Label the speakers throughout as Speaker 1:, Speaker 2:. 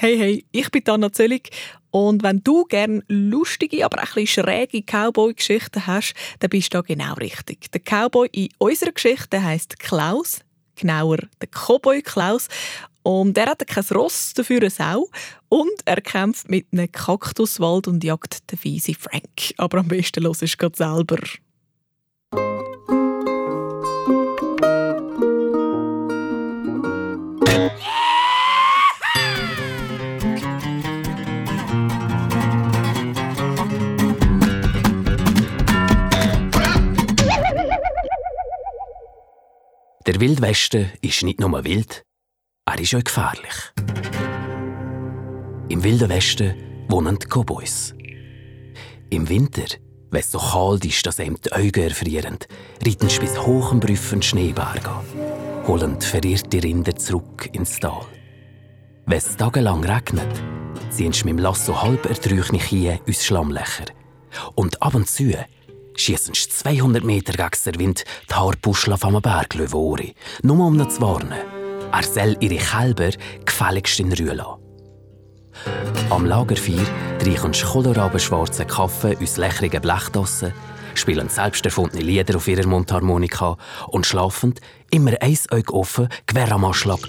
Speaker 1: Hey, hey, ich bin Anna Zöllig und wenn du gerne lustige, aber auch ein bisschen schräge Cowboy-Geschichten hast, dann bist du da genau richtig. Der Cowboy in unserer Geschichte heißt Klaus, genauer der Cowboy Klaus. Und er hat kein Ross, dafür eine Sau. Und er kämpft mit einem Kaktuswald und jagt den fiese Frank. Aber am besten los ist gerade selber.
Speaker 2: Der Wildwesten ist nicht nur wild, er ist auch gefährlich. Im Wilden Westen wohnen die Cowboys. Im Winter, wenn es so kalt ist, dass ihm die Augen erfrieren, reiten sie bis hoch im prüfenden Schneeberg an, holen verirrte Rinder zurück ins Tal. Wenn es tagelang regnet, ziehen sie mit dem Lasso halb erträuchne Kühe ins Schlammlöcher. Und ab und zu schießen 200 Meter gegen den Wind die Haarpuschel auf einem Berglöwe nur um ihn zu warnen. Er soll ihre Kälber gefälligst in Ruhe lassen. Am Lagerfeuer trinken sie kohlrabenschwarzen Kaffee aus lächerigen Blechtassen, spielen selbst erfundene Lieder auf ihrer Mundharmonika und schlafen, immer eins Auge offen, Gewehr am Anschlag,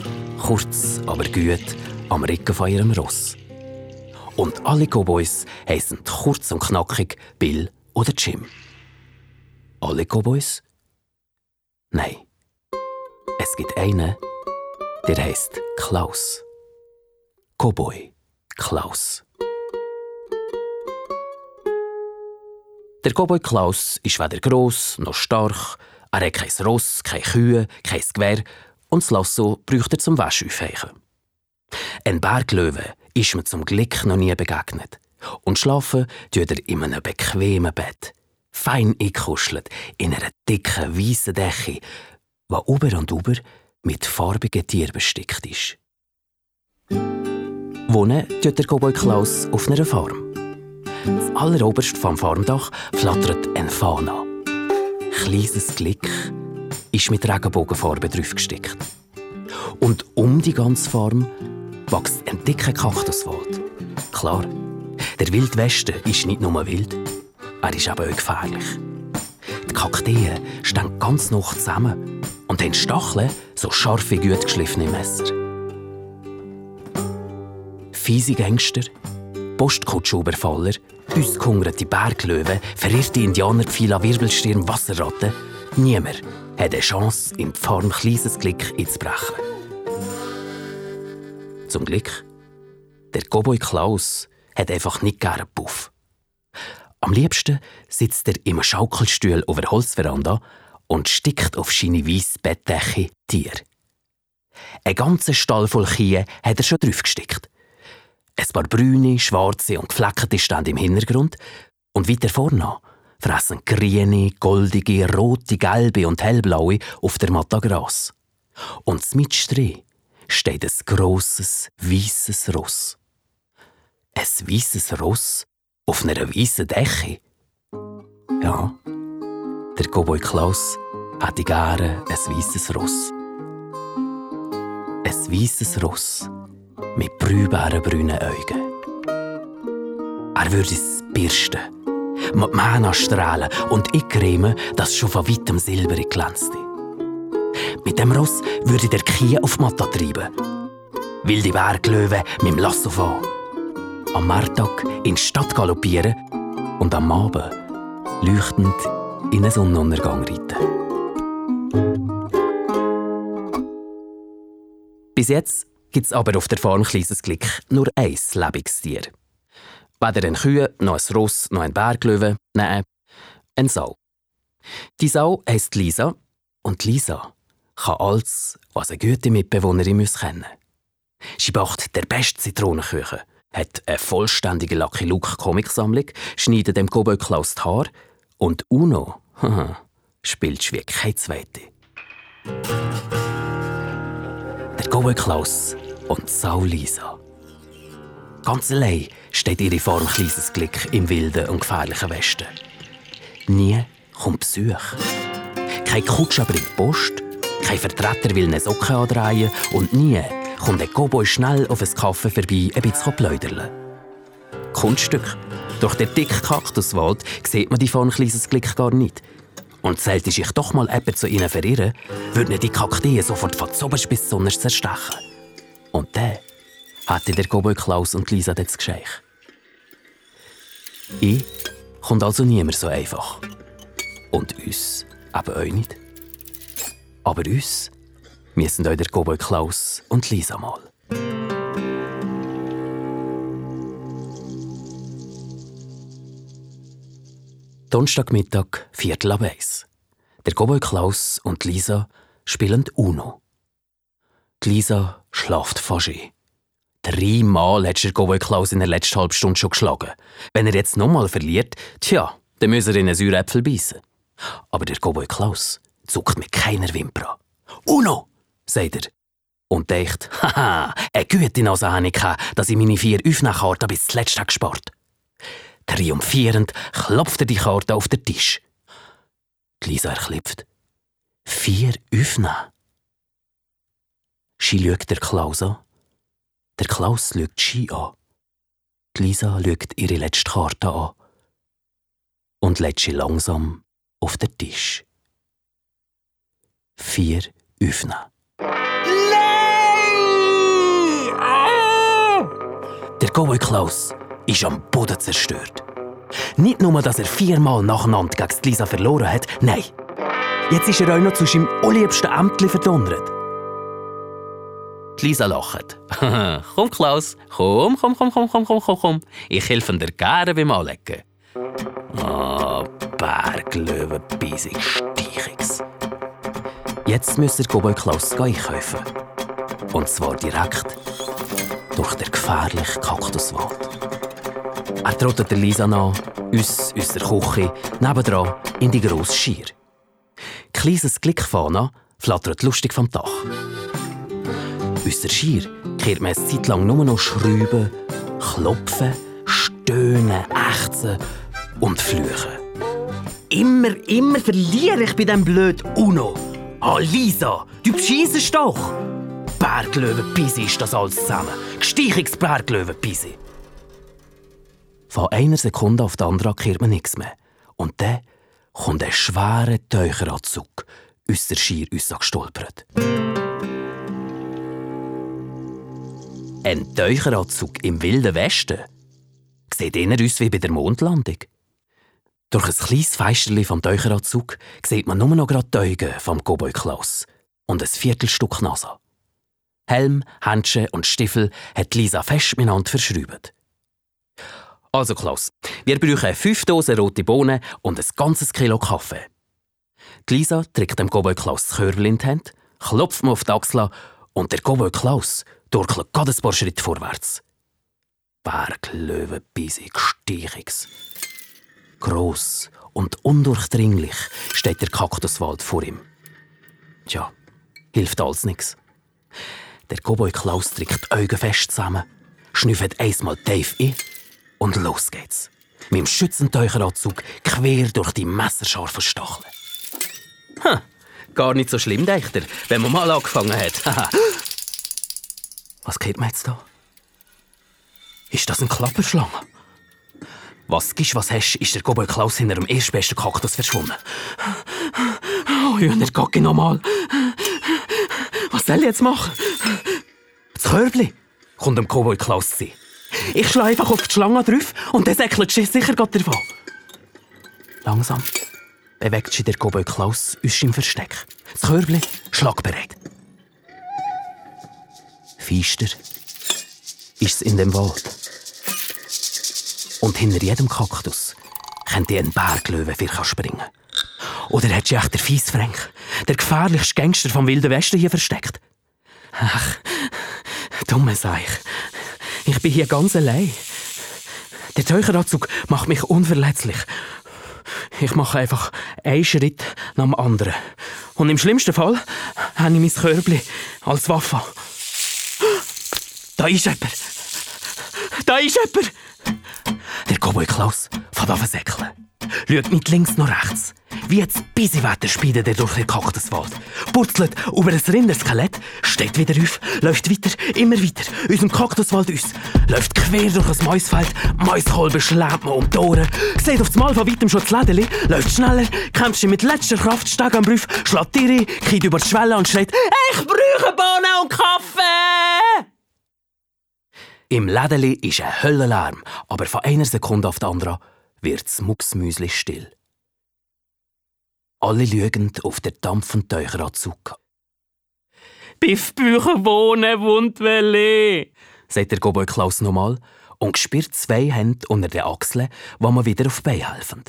Speaker 2: kurz, aber gut, am Rücken von ihrem Ross. Und alle Cowboys heissen kurz und knackig Bill oder Jim. Alle Cowboys? Nein. Es gibt einen, der heißt Klaus. Cowboy Klaus. Der Cowboy Klaus ist weder gross noch stark, er hat kein Ross, keine Kühe, kein Gewehr und das Lasso braucht er zum Wäscheaufheichen. Ein Berglöwe ist mir zum Glück noch nie begegnet. Und schlafen tut er in einem bequemen Bett fein eingekuschelt in einer dicken, weißen Decke, die über und über mit farbigen Tieren bestickt ist. Wohnen tut der Cowboy Klaus auf einer Farm. Das alleroberst vom Farmdach flattert ein Fahne Kleines Glück ist mit Regenbogenfarbe drauf gestickt. Und um die ganze Farm wächst ein dicker Kaktuswald. Klar, der Wildwesten ist nicht nur wild, er ist aber auch gefährlich. Die Kakteen stehen ganz noch zusammen und haben Stacheln so scharf wie gut geschliffene Messer. Fiese Gangster, Postkutschüberfaller, ausgehungerte Berglöwen, verirrte Indianer, Pfeile, Wirbelstirn, Wasserratten. Niemand hat eine Chance, die Farm kleines Glück einzubrechen. Zum Glück, der Cowboy Klaus hat einfach nicht gerne Puff. Am liebsten sitzt er im Schaukelstuhl auf der Holzveranda und stickt auf seine weisse Bettdecke Tier. Ein ganzer Stall voll Kühe hat er schon drauf gestickt. Ein paar brüne, schwarze und gefleckte stehen im Hintergrund und weiter vorne fressen grüne, goldige, rote, gelbe und hellblaue auf der Matta Gras. Und mitstrein steht ein grosses, weißes Ross. Ein weißes Ross auf einer weißen Decke? Ja, der Cowboy Klaus hätte gerne ein weißes Ross. Ein weißes Ross mit brühbärenbrünen Augen. Er würde es birsten, mit Mähne strahlen und eincremen, dass schon von weitem silberig glänzte. Mit dem Ross würde der Kie auf die Matte treiben. Wilde Berglöwe mit dem Lasso fahren am Marktag in die Stadt galoppieren und am Abend leuchtend in einen Sonnenuntergang reiten. Bis jetzt gibt es aber auf der Farm kleines Glück nur ein Lebenstier. Weder ein Kühe, noch ein Ross, noch ein Berglöwe, nein, ein Sau. Die Sau heisst Lisa und Lisa kann alles, was eine gute Mitbewohnerin kennen muss. Sie backt der beste Zitronenkuchen hat eine vollständige Lucky Luke Comicsammlung, schneidet dem Cowboy Klaus die Haare und Uno spielt wie kein Zweite. Der Cowboy Klaus und Sau Lisa. Ganz allein steht ihre Form kleines Glück im wilden und gefährlichen Westen. Nie kommt Besuch. Kein Kutscher bringt Post, kein Vertreter will eine Socke andrehen und nie kommt der Cowboy schnell auf ein Kaffee vorbei, ein bisschen pläudern. Kunststück. Durch den dicken Kaktuswald sieht man die von kleines Glück gar nicht. Und sollte sich doch mal jemand zu ihnen verirren, würden die Kakteen sofort von oberst bis zu zerstechen. Und dann hatte der Cowboy Klaus und Lisa das Geschenk. Ich kommt also niemand so einfach. Und uns eben euch nicht. Aber uns müssen euch der Cowboy Klaus und Lisa mal. Donnerstagmittag, Viertel ab eins. Der Cowboy Klaus und Lisa spielen Uno. Die Lisa schlaft fast ein. Dreimal hat der Cowboy Klaus in der letzten halben Stunde schon geschlagen. Wenn er jetzt nochmal verliert, tja, dann muss er in einen Säuräpfel beißen. Aber der Cowboy Klaus zuckt mit keiner Wimper an. Uno, sagt er. Und denkt, haha, eine gute Nase habe ich gehabt, dass ich meine vier Aufnahmekarten bis zuletzt gespart Triumphierend klopft er die Karte auf den Tisch. Lisa erklipft. Vier Aufnahmen. Sie schaut der Klaus an. Der Klaus schaut Ski an. Lisa schaut ihre letzte Karte an. Und lädt sie langsam auf den Tisch. Vier öffnen. Cowboy Klaus ist am Boden zerstört. Nicht nur, dass er viermal nacheinander gegen Lisa verloren hat, nein. Jetzt ist er auch noch zu seinem allerliebsten Ämtli verdonnert. Lisa lacht. komm, Klaus, komm, komm, komm, komm, komm, komm, komm. Ich helfe dir gerne beim Anlegen. Ah, oh, Berglöwe, Bisig, Steichungs. Jetzt müsst ihr Cowboy Klaus einkaufen. Und zwar direkt durch den gefährlichen Kaktuswald. Er trottet Lisa nach, uns der Küche, nebendran in die grosse Schier. Kleines Glickfahne flattert lustig vom Dach. Aus der Schier kehrt man eine Zeit lang nur noch schrauben, klopfen, stöhnen, ächzen und fluchen. Immer, immer verliere ich bei dem blöd Uno. Ah, Lisa, du bescheissest doch! Berglöwenpisi ist das alles zusammen. Gesteichiges Berglöwenpisi. Von einer Sekunde auf die andere kehrt man nichts mehr. Und dann kommt ein schwerer Teucheranzug der Schier gestolpert. Ein Teucheranzug im Wilden Westen? Sieht eher aus wie bei der Mondlandung. Durch ein kleines Feisterli vom Teucheranzug sieht man nur noch gerade die Augen vom Cowboy Klaus und ein Viertelstück Nase. Helm, Handschuhe und Stiefel hat Lisa fest miteinander verschraubt. Also Klaus, wir brauchen fünf Dosen rote Bohnen und ein ganzes Kilo Kaffee. Die Lisa trägt dem Cowboy Klaus das Körbel in die Hand, klopft mir auf die Achsel und der Cowboy Klaus durchläuft gerade ein paar Schritte vorwärts. Berglöwe, bisig, Steichungs. Gross und undurchdringlich steht der Kaktuswald vor ihm. Tja, hilft alles nichts. Der Cowboy Klaus trägt die Augen fest zusammen, schnüffelt einmal Dave ein und los geht's. Mit dem Schützenteucheranzug quer durch die messerscharfen Stacheln. Ha, gar nicht so schlimm, denkt wenn man mal angefangen hat. Was geht mir jetzt da? Ist das ein Klapperschlange? Was gibst, was hast, ist der Gobel Klaus hinter dem erstbesten Kaktus verschwunden. Oh, Jünger Gocki nochmal. Was soll ich jetzt machen? Das Körbli kommt dem Cowboy Klaus zu. Ich schlage einfach auf die Schlange drauf und dann säckelt sie sicher gerade davon. Langsam bewegt sich der Cowboy Klaus aus seinem Versteck. Das Körbli schlagbereit. Feister ist es in dem Wald. Und hinter jedem Kaktus könnte ein Berglöwe für springen. Oder hat sich echt der Fiesfrank, der gefährlichste Gangster vom Wilden Westen hier versteckt? Ach, dumme Seich. Ich bin hier ganz allein. Der Teucheranzug macht mich unverletzlich. Ich mache einfach einen Schritt nach dem anderen. Und im schlimmsten Fall habe ich mein Körbchen als Waffe. Da ist jemand! Da ist jemand! Cowboy Klaus auf säckeln. Schaut nicht links noch rechts. Wie das Bisiwetter speidet er durch den Kaktuswald. Purzelt über ein Rinderskelett, steht wieder auf, läuft weiter, immer weiter, unserem Kaktuswald aus. Läuft quer durch ein Maisfeld, Maiskolben schlägt man um die Ohren. Seht auf das Mal von weitem schon das Lädeli, läuft schneller, kämpft mit letzter Kraft, steigt am Brief, schlägt Tiere, geht über die Schwelle und schreit «Ich brauche Bohnen und Kaffee!» Im Lädeli ist ein Höllenlärm, aber von einer Sekunde auf die andere wird das Mucksmüsli still. Alle schauen auf den dampfenden Teucheranzug. «Biffbücher wohnen Wundwelle!» sagt der Goboi Klaus nochmal und spürt zwei Hände unter den Achseln, wo man wieder auf die Beine helfen.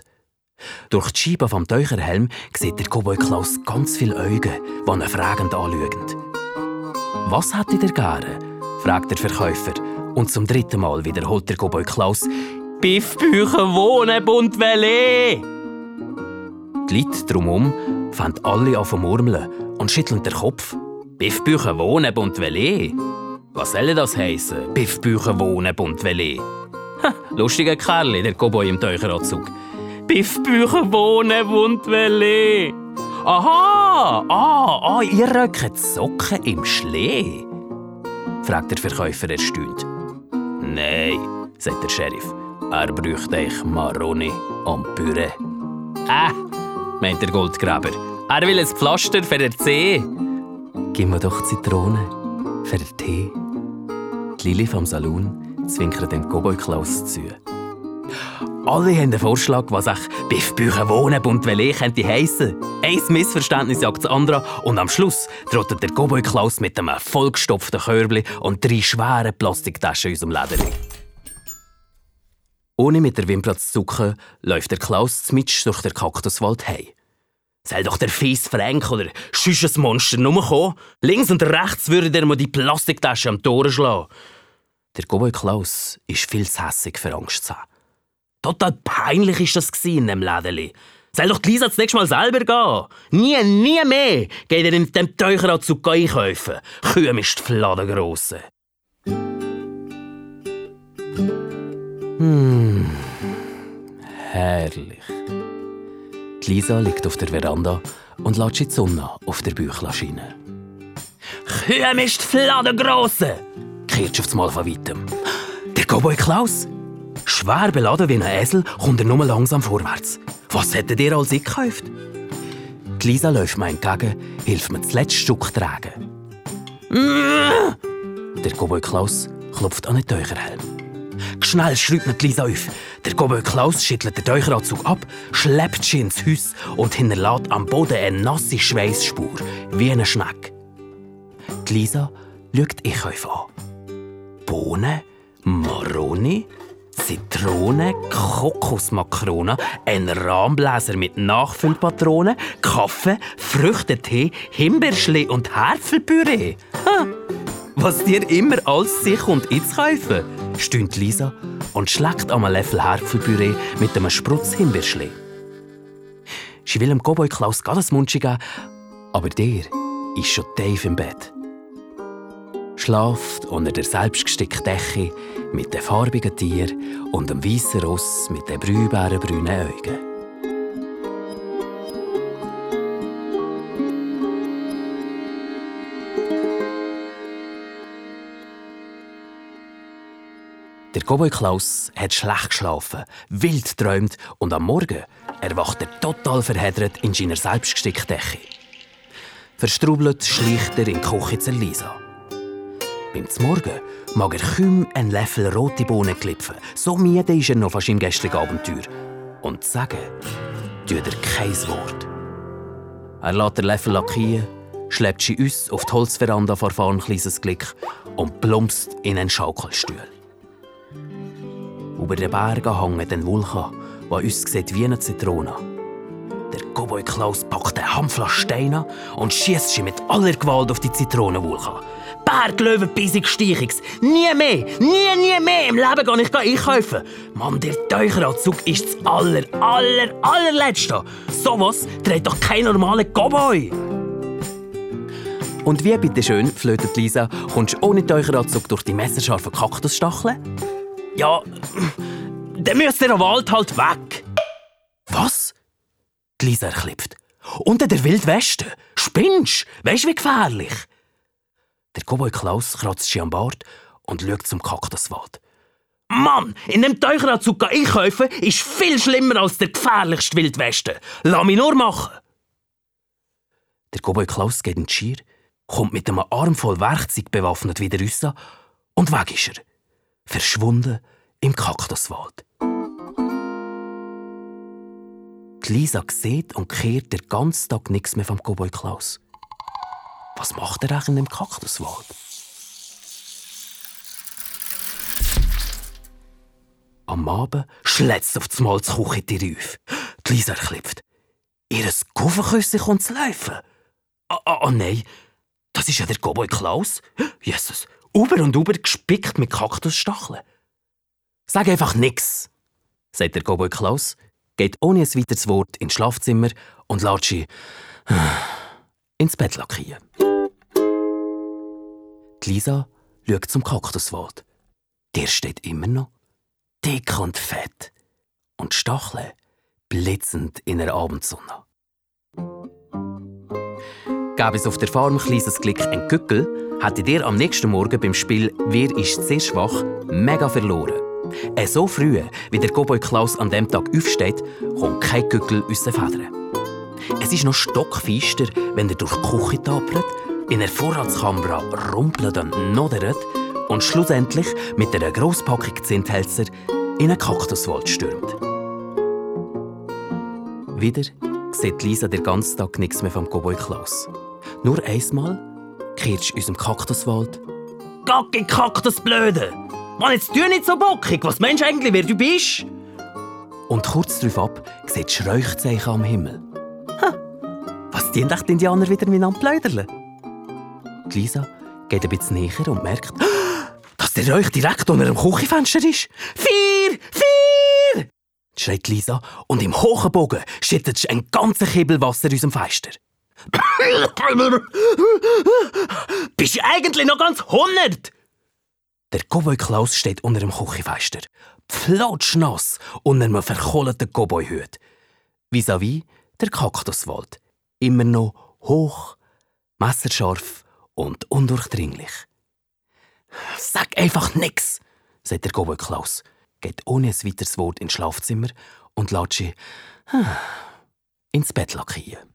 Speaker 2: Durch die Scheibe vom Teucherhelm sieht der Cowboy Klaus ganz viele Augen, die ihn fragend anschauen. «Was hättet ihr gerne?» fragt der Verkäufer. Und zum dritten Mal wiederholt der Cowboy Klaus «Biffbücher wohnen Buntwelle!» Die Leute drumherum fangen alle an zu murmeln und schütteln den Kopf. Biffbücher wohnen Buntwelle. Was soll das heißen? Biffbücher wohnen Buntwelle. Ha, lustiger Kerl, der Cowboy im Teucheranzug. Biffbücher wohnen Buntwelle. Aha, ah, ah, ihr röckt Socken im Schlee? fragt der Verkäufer erstaunt. Nein, sagt der Sheriff. Er bräuchte euch Maroni und Püree. Ah, meint der Goldgräber. Er will ein Pflaster für den Zeh. Gib mir doch Zitrone für den Tee. Die Lili vom Saloon zwinkert dem Cowboy Klaus zu. Alle haben einen Vorschlag, was ich Biffbücher wohnen und welche könnte heissen. Ein Missverständnis jagt das andere und am Schluss trottet der Cowboy Klaus mit einem vollgestopften Körbli und drei schweren Plastiktaschen in unserem Lederli. Ohne mit der Wimper zu zucken, läuft der Klaus zmitsch durch den Kaktuswald hei. Soll doch der fies Frank oder schüsches Monster nur kommen? Links und rechts würde der mal die Plastiktasche am Tor schlagen. Der Cowboy Klaus ist viel zu hässig für Angst zu haben. Total peinlich ist das in dem Lädeli. Soll doch Lisa das nächste Mal selber gehen. Nie, nie mehr geht er in dem Teucheranzug einkaufen. Kühe ist die Fladengrosse. Hm, herrlich. Die Lisa liegt auf der Veranda und lässt die Sonne auf der Büchla scheinen. «Kühe ist Fladengrosse!» kehrt auf Mal von weitem. «Der Cowboy Klaus?» Schwer beladen wie ein Esel kommt er nur langsam vorwärts. Was hättet ihr als ich gekauft? Die Lisa läuft mir entgegen, hilft mir das letzte Stück tragen. Der Cowboy Klaus klopft an den Teucherhelm. Schnell schreit mir Lisa auf. Der Cowboy Klaus schüttelt den Teucheranzug ab, schleppt sie ins Haus und hinterlässt am Boden eine nasse Schweißspur, wie eine Schnecke. Die Lisa schaut ich an. Bohnen, Maroni, Zitrone, Kokosmakrone, ein Rahmbläser mit Nachfüllpatronen, Kaffee, Früchtetee, Himbeerschlee und Herzelpüree. Was dir immer alles sich und ins kaufen, stöhnt Lisa und schlägt am Löffel Herzelpüree mit einem Sprutz Himbeerschlee. Sie will dem Cowboy Klaus gerade das geben, aber der ist schon tief im Bett. Schlaft unter der selbstgestickten Decke mit den farbigen Tieren und dem weißen Ross mit den brühbärenbrünen Augen. Der Cowboy Klaus hat schlecht geschlafen, wild träumt und am Morgen erwacht er total verheddert in seiner selbstgestickten Decke. Verstrubelt schleicht er in die Küche zu Lisa. Beim Morgen mag er kaum einen Löffel rote Bohnen klipfen. So müde ist er noch fast im gestrigen Abenteuer. Und sagen tut er kein Wort. Er lässt den Löffel lackieren, schleppt sie uns auf die Holzveranda vor ein kleines Glück und plumpst in einen Schaukelstuhl. Über den Bergen hängt ein Vulkan, der uns sieht wie eine Zitrone. Der Cowboy Klaus packt einen Handflasch Steine und schießt sie mit aller Gewalt auf die Zitronenvulkan. Berglöwen Bisig Steichungs. Nie mehr, nie, nie mehr im Leben kann ich einkaufen. Mann, der Teucheranzug ist das aller, aller, allerletzte. Sowas trägt doch kein normaler Cowboy. Und wie bitteschön, flötet Lisa, kommst du ohne Teucheranzug durch die messerscharfen Kaktusstacheln? Ja, dann müsst ihr am Wald halt weg. Was? Die Lisa erklipft. Unter der Wildweste? Spinnst? Weisst wie gefährlich? Der Cowboy Klaus kratzt sich am Bart und schaut zum Kaktuswald. Mann, in dem Teucheranzug einkaufen ist viel schlimmer als der gefährlichste Wildweste. Lass mich nur machen. Der Cowboy Klaus geht in die Schier, kommt mit einem Arm voll Werkzeug bewaffnet wieder raus und weg ist er. Verschwunden im Kaktuswald. Lisa sieht und kehrt den ganzen Tag nichts mehr vom Cowboy Klaus. Was macht er eigentlich in dem Kaktuswald? Am Abend schlätzt auf das Mal das Küchentier auf. Die Lisa erklipft. Ihr Kuffenküsse kommt zu laufen. Ah, ah, ah, nein, das ist ja der Cowboy Klaus. Jesus, über und über gespickt mit Kaktusstacheln. Sag einfach nix, sagt der Cowboy Klaus, geht ohne ein weiteres Wort ins Schlafzimmer und lässt sie ins Bett lackieren. Lisa schaut zum Kaktuswald. Der steht immer noch, dick und fett, und Stacheln blitzend in der Abendsonne. Gäbe es auf der Farm kleines Glück ein Gückel, hättet ihr am nächsten Morgen beim Spiel «Wer ist sehr schwach» mega verloren. Äh, so früh, wie der Cowboy Klaus an dem Tag aufsteht, kommt kein Gückel aus den Federn. Es ist noch stockfeister, wenn er durch die Küche tapert, in der Vorratskamera rumpelt und nodert und schlussendlich mit einer Grosspackung Zinthälzer in einen Kaktuswald stürmt. Wieder sieht Lisa den ganzen Tag nichts mehr vom Cowboy Klaus. Nur einmal kehrst du unserem Kaktuswald. Gacki Kaktusblöde! Mann, jetzt tu nicht so bockig! Was meinst du eigentlich, wer du bist? Und kurz darauf ab sieht Schräuchzeichen am Himmel. Ha, was echt die Indianer wieder miteinander pläuderle? Lisa geht ein bisschen näher und merkt, dass der Räuch direkt unter dem Küchenfenster ist. Vier! Vier! schreit Lisa und im hohen Bogen schüttet ein ganzer Kibbel Wasser aus dem Fenster. Bist du eigentlich noch ganz hundert? Der Cowboy Klaus steht unter dem Küchenfenster, pflotschnass unter einem verkohlten Cowboyhut. Vis-à-vis der Kaktuswald, immer noch hoch, messerscharf und undurchdringlich. Sag einfach nix, sagt der Cowboy Klaus, geht ohne ein weiteres Wort ins Schlafzimmer und lässt sie ins Bett lackieren.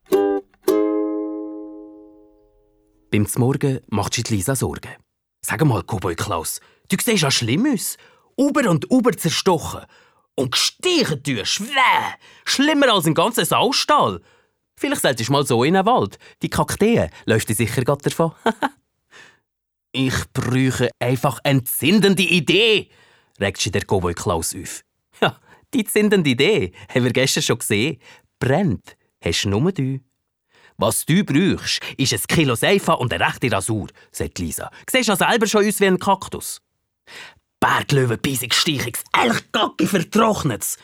Speaker 2: Beim Morgen macht sich Lisa Sorgen. Sag mal, Cowboy Klaus, du siehst ja schlimm aus. Uber und Uber zerstochen. Und gestichen tust! Schlimmer als ein ganzer Saustall. Vielleicht solltest du mal so in den Wald. Die Kakteen läuft dir sicher gerade davon. ich bräuche einfach eine zündende Idee, regt sich der Cowboy Klaus auf. Ja, die zündende Idee haben wir gestern schon gesehen. Brennt, hast nur du. Was du brauchst, ist ein Kilo Seife und eine rechte Rasur, sagt Lisa. Siehst ja selber schon aus wie ein Kaktus. Berglöwe, Bisig, Steichungs, Elchgacki, vertrocknet's.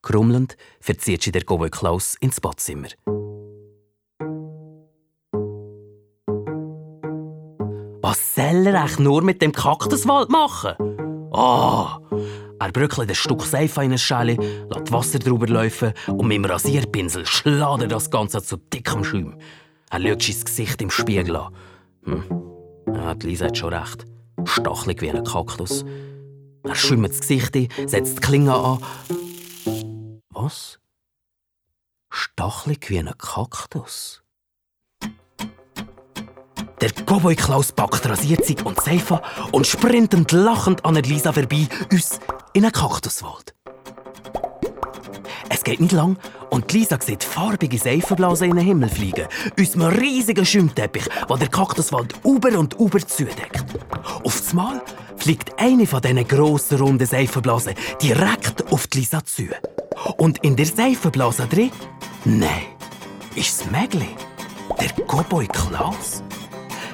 Speaker 2: Krummelnd verzieht sie der Cowboy Klaus ins Badzimmer. Soll er eigentlich nur mit dem Kaktuswald machen? Oh, er bröckelt ein Stück Seife in eine Schale, lässt Wasser drüber laufen und mit dem Rasierpinsel schlägt er das Ganze zu dickem Schaum. Er schaut sein Gesicht im Spiegel an. Hm. Ja, die Lisa hat schon recht. Stachelig wie ein Kaktus. Er schäumt das Gesicht ein, setzt die Klinge an. Was? Stachelig wie ein Kaktus? Der Cowboy Klaus packt Rasierzeug und Seife und sprintend lachend an Lisa vorbei, uns in einen Kaktuswald. Es geht nicht lang und Lisa sieht farbige Seifenblasen in den Himmel fliegen, uns einem riesigen Schwimmteppich, der der Kaktuswald über und über zudeckt. Auf einmal fliegt eine von diesen grossen, runden Seifenblasen direkt auf die Lisa zu. Und in der Seifenblase drin, nein, ist es Mägli, der Cowboy Klaus.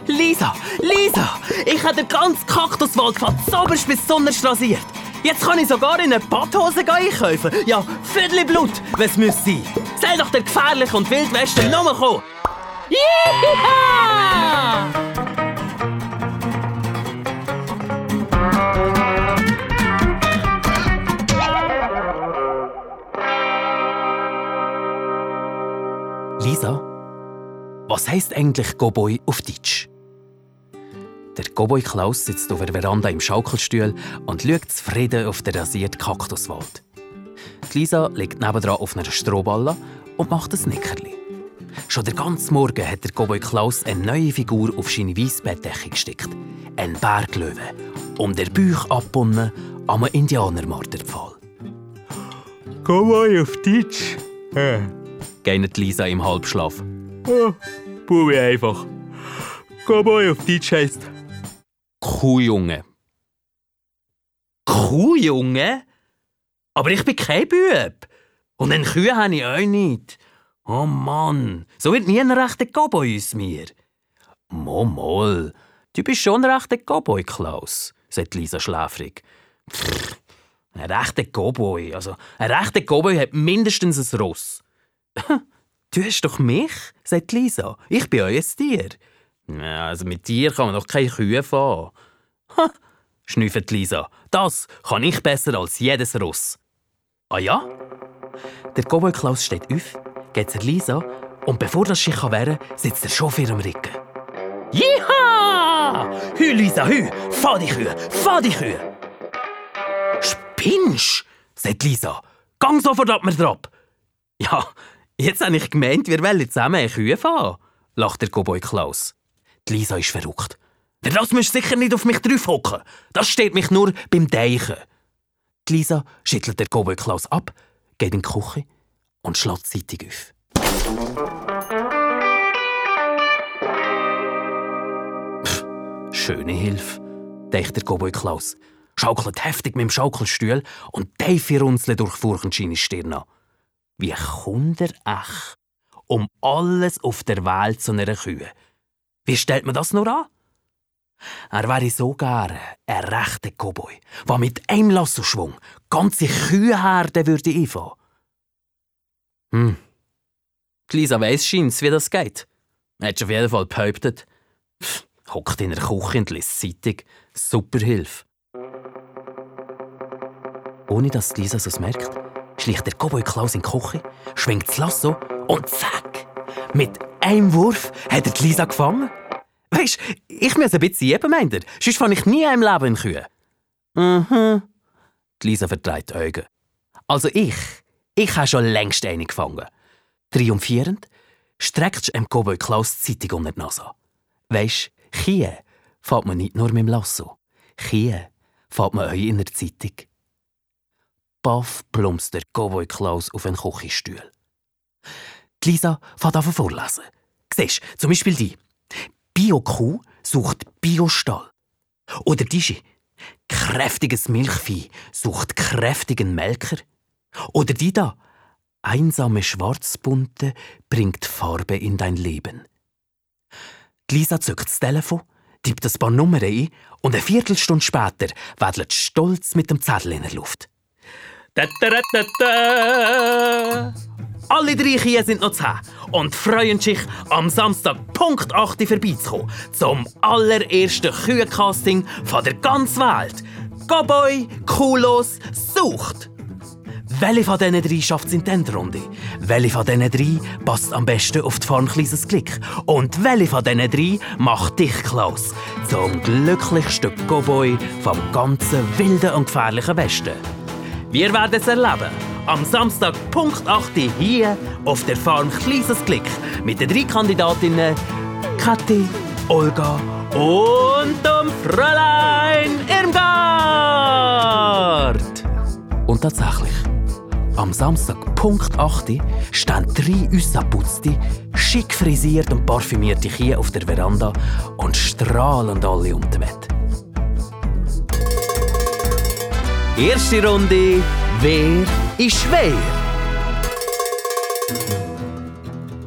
Speaker 2: Lisa, Lisa, ich habe den ganzen Kaktuswald von Zoberst bis Sonnenst rasiert. Jetzt kann ich sogar in eine Badhose einkaufen. Ja, Viertel Blut, was muss sein. Sei doch der gefährliche und Wildwesten nochmal kommen. Yeah! was heisst eigentlich Cowboy auf Deutsch? Der Cowboy Klaus sitzt auf der Veranda im Schaukelstuhl und schaut zufrieden auf den rasierten Kaktuswald. Die Lisa liegt nebendran auf einer Strohballe und macht ein Nickerli. Schon den ganzen Morgen hat der Cowboy Klaus eine neue Figur auf seine weiße Bettdecke gesteckt. Ein Berglöwe. Um den Bauch abgebunden am Indianermorderpfahl.
Speaker 3: Cowboy auf Deutsch.
Speaker 2: Äh. Gähnt Lisa im Halbschlaf.
Speaker 3: Oh, Bubi einfach. Cowboy auf Deutsch heisst
Speaker 2: Kuhjunge. Kuhjunge? Aber ich bin kein Bub. Und einen Kühe habe ich auch nicht. Oh Mann, so wird nie ein rechter Cowboy aus mir. Mal, du bist schon ein rechter Cowboy, Klaus, sagt Lisa schläfrig. Pff, ein rechter Cowboy, also ein rechter Cowboy hat mindestens ein Ross. Du hast doch mich, sagt Lisa. Ich bin euer Tier. Ja, also mit dir kann man doch keine Kühe fahren. Ha, schnüffelt Lisa. Das kann ich besser als jedes Ross. Ah ja? Der Cowboy Klaus steht auf, geht zu Lisa und bevor das sich wehren kann, sitzt er schon auf ihrem Rücken. Jiha! Hü, Lisa, hü! Fahr die Kühe! Fahr die Kühe! Spinnst? sagt Lisa. Gang sofort ab mir drauf! Ja, jetzt habe ich gemeint, wir wollen zusammen eine Kühe fahren, lacht der Cowboy Klaus. Die Lisa ist verrückt. Das müsst sicher nicht auf mich draufhocken. Das steht mich nur beim Deichen. Die Lisa schüttelt der Cowboy Klaus ab, geht in die Küche und schlägt zeitig auf. Pff, schöne Hilfe, denkt der Cowboy Klaus, schaukelt heftig mit dem Schaukelstuhl und tiefe Runzeln durchfurchen seine Stirn an. Wie kommt er echt um alles auf der Welt zu einer Kühe? Wie stellt man das nur an? Er wäre so gerne ein rechter Cowboy, der mit einem Lassoschwung ganze Kühenherden würde einfahren. Hm. Lisa weiss scheint's, wie das geht. Hat auf jeden Fall behauptet. Hockt in der Küche und liest Zeitung. Super Hilfe. Ohne dass Lisa es merkt, schleicht der Cowboy Klaus in die Küche, schwingt das Lasso und zack! Mit einem Wurf hat er Lisa gefangen. Weisst, ich muss ein bisschen üben, meint er. Sonst fange ich nie im Leben in Kühe. Mhm. Die Lisa verdreht die Augen. Also ich, ich habe schon längst eine gefangen. Triumphierend streckt dem Cowboy Klaus die Zeitung unter die Nase. Weisst, Kühe fährt man nicht nur mit dem Lasso. Kühe fährt man euch in der Zeitung. Paff plumpst der Cowboy Klaus auf einen Küchenstuhl. Die Lisa fährt an vorlesen. Siehst, zum Beispiel die. Bio-Kuh sucht Biostall. Oder diese. Kräftiges Milchvieh sucht kräftigen Melker. Oder die da. Einsame Schwarzbunte bringt Farbe in dein Leben. Die Lisa zückt das Telefon, tippt ein paar Nummern ein und eine Viertelstunde später wedelt stolz mit dem Zettel in der Luft. Da, da, da, Alle drei Kühe sind noch zehn und freuen sich, am Samstag Punkt 8 vorbeizukommen zum allerersten Kühencasting von der ganzen Welt. Cowboy Kulos sucht! Welche von diesen drei schafft es in die Endrunde? Welche von diesen drei passt am besten auf die Farm Kleines Klick? Und welche von diesen drei macht dich, Klaus, zum glücklichsten Cowboy vom ganzen wilden und gefährlichen Westen? Wir werden es erleben. Am Samstag Punkt 8 hier auf der Farm Kleines Klick mit den drei Kandidatinnen Kathi, Olga und dem Fräulein Irmgard. Und tatsächlich, am Samstag Punkt 8 stehen drei ausgeputzte, schick frisiert und parfümierte Kühe auf der Veranda und strahlen alle um die Wette. Erste Runde. Wer ist wer?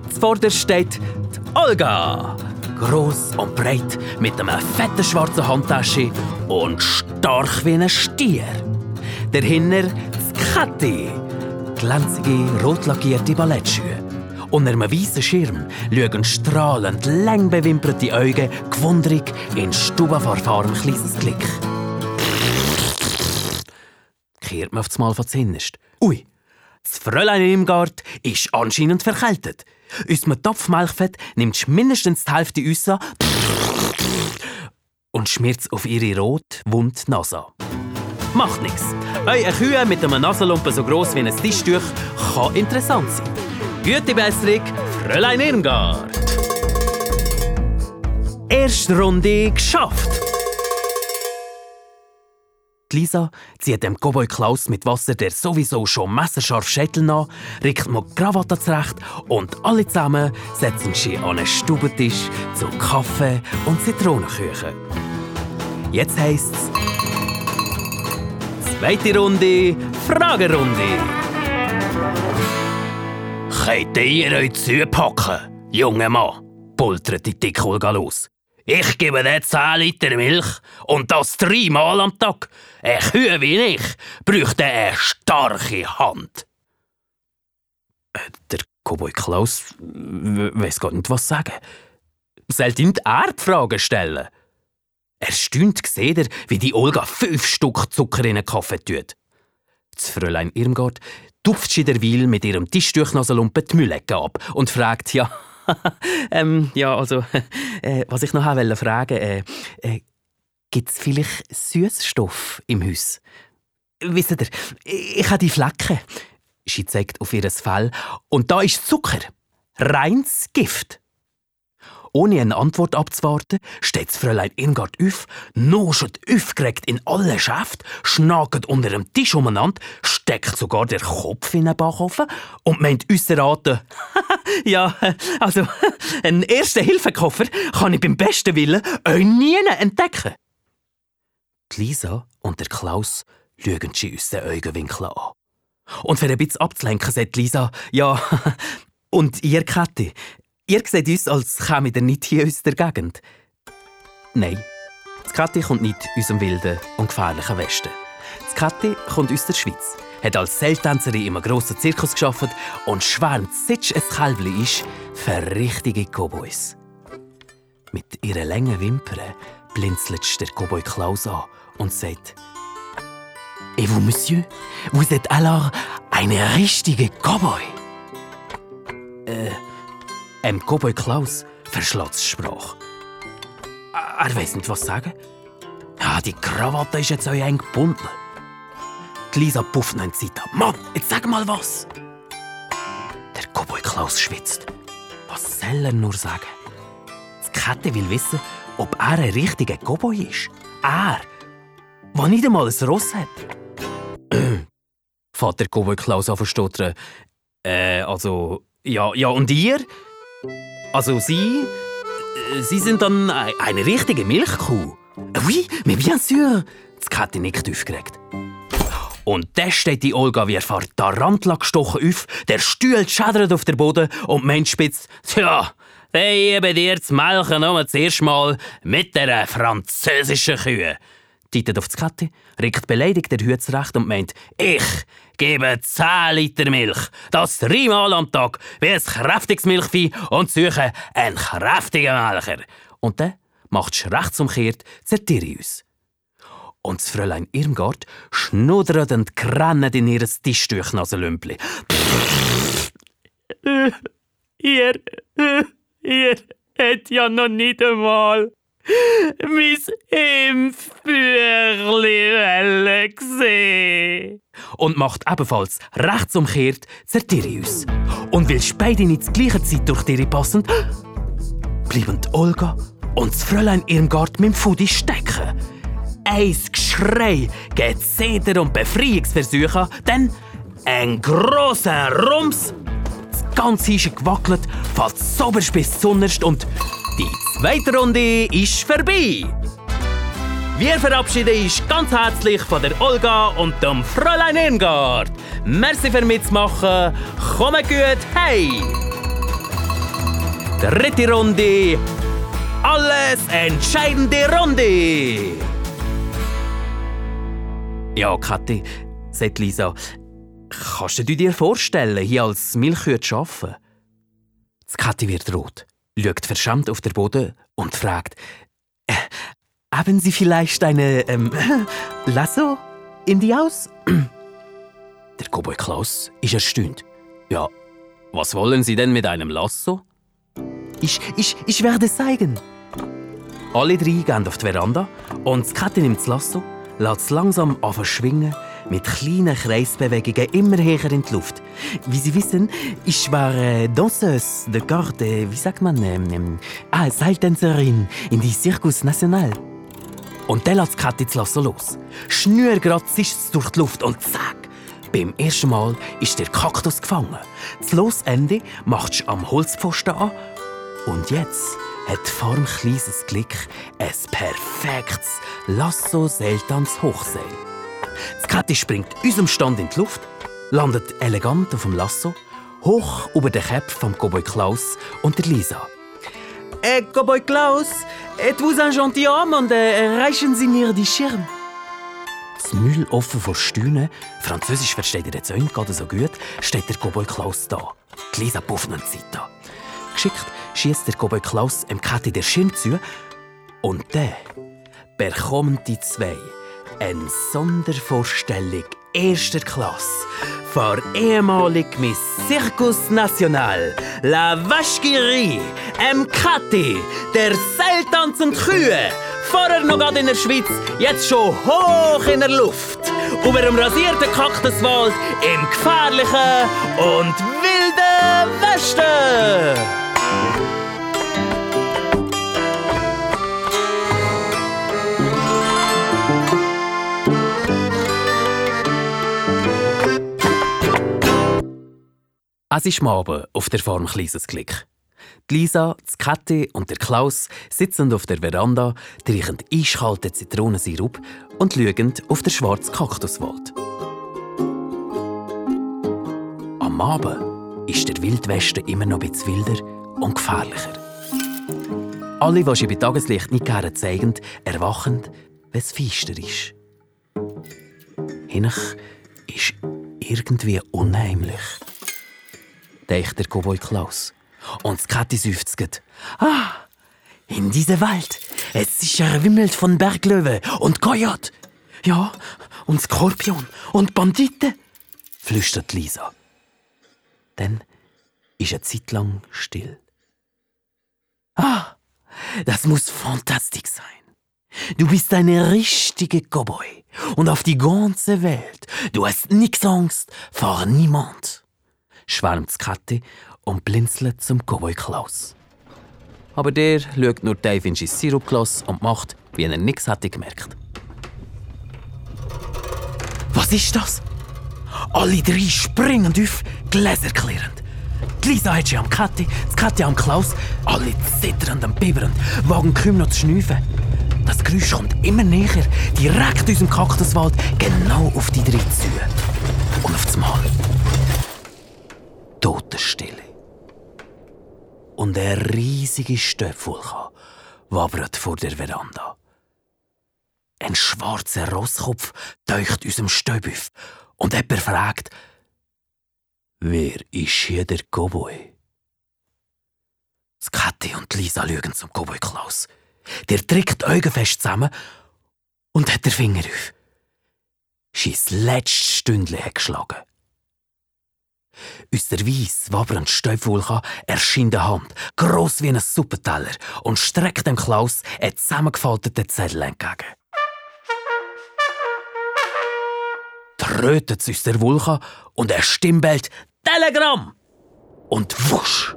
Speaker 2: Zuvorderst steht die Olga. Gross und breit, mit einer fetten schwarzen Handtasche und stark wie ein Stier. Dahinter die Kathi. Glänzige, rot lackierte Ballettschuhe. Unter einem weißen Schirm schauen strahlend, lang bewimperte Augen gewundrig in Stubenverfahren kleines Glück kehrt man auf das Mal von Ui, das Fräulein Imgard ist anscheinend verkältet. Aus dem nimmst du mindestens die Hälfte raus und schmiert auf ihre rot wunde Nase. Macht nichts. Eure Kühe mit einem Nasenlumpen so gross wie ein Tischtuch kann interessant sein. Gute Besserung, Fräulein Irmgard. Erste Runde geschafft. Lisa zieht dem Cowboy Klaus mit Wasser der sowieso schon messerscharf Schädel nach, rückt mir die Krawatte zurecht und alle zusammen setzen sie an einen Stubentisch zu Kaffee und Zitronenküchen. Jetzt heisst's Zweite Runde, Fragerunde. Könnt ihr euch zupacken, junger Mann? poltert die Dickhulga los. Ich gebe dir 10 Liter Milch und das dreimal am Tag. Ein Kühe wie ich bräuchte eine starke Hand. Äh, der Cowboy Klaus weiß gar nicht, was sagen. Sollte ihm die Erdfragen stellen? Erstaunt sieht er, wie die Olga fünf Stück Zucker in einen Kaffee tut. Das Fräulein Irmgard tupft derweil mit ihrem Tischtuchnasenlumpen die Müllecke ab und fragt, ja, ähm, ja, also, äh, was ich noch wollte fragen, äh, äh, gibt es vielleicht Süßstoff im Haus? Wisst ihr, ich habe die Flecken. Sie zeigt auf ihr Fell. Und da ist Zucker. Reins Gift. Ohne eine Antwort abzuwarten, steht das Fräulein Irmgard auf, noschet aufgeregt in alle Schäfte, schnagt unter dem Tisch umeinander, steckt sogar der Kopf in den Backofen und meint uns raten, ja, also, einen ersten Hilfekoffer kann ich beim besten Willen euch nie entdecken. Die Lisa und der Klaus schauen sie uns den Augenwinkel an. Und für ein bisschen abzulenken, sagt Lisa, ja, und ihr, Kathi, Ihr seht uns, als käme ihr nicht hier aus der Gegend. Nein, die Kathi kommt nicht aus dem wilden und gefährlichen Westen. Die Kathi kommt aus der Schweiz, hat als Seiltänzerin im grossen Zirkus geschafft und schwärmt, seit ein Kälbchen ist, für richtige Cowboys. Mit ihren langen Wimpern blinzelt der Cowboy Klaus an und sagt: Et vous, Monsieur, vous êtes alors eine richtige Cowboy? Ähm, Cowboy Klaus verschlägt die Sprache. Er weiß nicht, was sagen. Ja, die Krawatte ist jetzt euch eng gebunden. Die Lisa pufft in die Seite. Mann, jetzt sag mal was! Der Cowboy Klaus schwitzt. Was soll er nur sagen? Die Kette will wissen, ob er ein richtiger Cowboy ist. Er, der nicht einmal ein Ross hat. Vater Cowboy Klaus an verstottern. Äh, also, ja, ja, und ihr? Also Sie, äh, Sie sind dann eine richtige Milchkuh? Oui, mais bien sûr. Das Kette nickt aufgeregt. Und dann steht die Olga wie vor Tarantla gestochen auf, der Stuhl schädert auf der Boden und meint spitzt, tja, dann bei dir zu melken nur das Mal mit der französischen Kühe. Teitet auf das Kette, regt beleidigt der Hüte zurecht und meint, ich gebe 10 Liter Milch, das dreimal am Tag, wie ein kräftiges Milchvieh und suche einen kräftigen Melcher. Und dann macht es rechtsumkehrt Zertirius. Und das Fräulein Irmgard schnuddert und grennt in ihr Tischtuchnasenlümpli.
Speaker 3: ihr, ihr hätt ja noch nicht einmal Impfbüchli gesehen.
Speaker 2: Und macht ebenfalls rechtsumkehrt Zertirius. Und weil beide nicht zur gleichen Zeit durch die passen, bleiben Olga und das Fräulein Irmgard mit dem Fudi stecken. Ein Geschrei geht Zeder und Befreiungsversuche, dann ein grosser Rums. Das ganze ist gewackelt, fällt soberst bis zunnerst und die zweite Runde ist vorbei. Wir verabschieden uns ganz herzlich von der Olga und dem Fräulein Irmgard. Merci für mitzumachen. Kommt gut, hey! Dritte Runde. Alles entscheidende Runde. Ja, Kathi, sagt Lisa, kannst du dir vorstellen, hier als Milchkühe zu arbeiten? Kathi wird rot schaut verschämt auf den Boden und fragt, äh, haben Sie vielleicht eine ähm, Lasso in die Haus? Der Cowboy Klaus ist erstaunt. Ja, Was wollen Sie denn mit einem Lasso?
Speaker 4: Ich, ich, ich werde zeigen.
Speaker 2: Alle drei gehen auf die Veranda und die Kette nimmt das Lasso, lässt es langsam anfangen schwingen, mit kleinen Kreisbewegungen immer höher in die Luft.
Speaker 4: Wie Sie wissen, ich war äh, Danseuse de Garde, wie sagt man, ähm, ähm, ah, Seiltänzerin in die Circus National.
Speaker 2: Und dann lässt Kette das los. Schnürgrad es durch die Luft und zack! Beim ersten Mal ist der Kaktus gefangen. Das Losende macht am Holzpfosten an und jetzt hat vor dem kleines Glück ein perfektes Lasso-Seiltanz Hochseil. Das Kette springt unserem Stand in die Luft, landet elegant auf dem Lasso, hoch über den Kopf vom Cowboy Klaus und der Lisa.
Speaker 4: Äh, Cowboy Klaus, êtes-vous un gentilhomme und äh, reichen Sie mir die Schirm?
Speaker 2: Das Müll offen vor Stühlen, Französisch versteht er jetzt auch nicht gerade so gut, steht der Cowboy Klaus da. Die Lisa puffen und Zeit an. Geschickt schießt der Cowboy Klaus im Kette der Schirm zu und dann bekommen die zwei eine Sondervorstellung erster Klasse vor ehemalig Miss Circus National, La Vacherie, M. Kati, der Seiltanz und Kühe, vorher noch gerade in der Schweiz, jetzt schon hoch in der Luft, über dem rasierten Kaktuswald im gefährlichen und wilden Westen. Es ist Abend auf der Farm Kleines Glück. Die Lisa, die Kathi und der Klaus sitzen auf der Veranda, trinken eiskalten Zitronensirup und schauen auf den schwarzen Kaktuswald. Am Abend ist der Wildwesten immer noch etwas wilder und gefährlicher. Alle, die sie bei Tageslicht nicht gerne zeigen, erwachen, wenn es feister ist. Hinach ist irgendwie unheimlich denkt der Cowboy Klaus. Und Kathi seufzt. Ah, in diesem Wald. Es ist erwimmelt von Berglöwe und Koyot. Ja, und Skorpion und Banditen, flüstert Lisa. Dann ist eine Zeit lang still. Ah, das muss fantastisch sein. Du bist eine richtige Cowboy. Und auf die ganze Welt. Du hast nix Angst vor niemand schwärmt Kathi und blinzelt zum Cowboy Klaus. Aber der schaut nur Dave in sein Sirupglas und macht, wie er nichts hätte gemerkt. Was ist das? Alle drei springen auf, Gläser klirrend. Die Lisa hat sie am Kathi, das Kathi am Klaus, alle zitternd und bibbernd, wagen kaum noch zu schnüffeln. Das Geräusch kommt immer näher, direkt aus dem Kaktuswald, genau auf die drei zu. Und auf das Mal Totenstille. Und ein riesige Stöpfwolke wabert vor der Veranda. Ein schwarzer Rosskopf taucht unserem Stöb auf und jemand fragt, Wer ist hier der Cowboy? Kathi und Lisa schauen zum Cowboy Klaus. Der trägt die Augen fest zusammen und hat den Finger auf. Sein letztes Stündchen hat geschlagen. Aus der weiss wabbernden Staubwolke erschien die Hand, gross wie ein Suppenteller, und streckt dem Klaus einen zusammengefalteten Zettel entgegen. Trötet aus der Wolke und er stimmbellt Telegramm! Und wusch!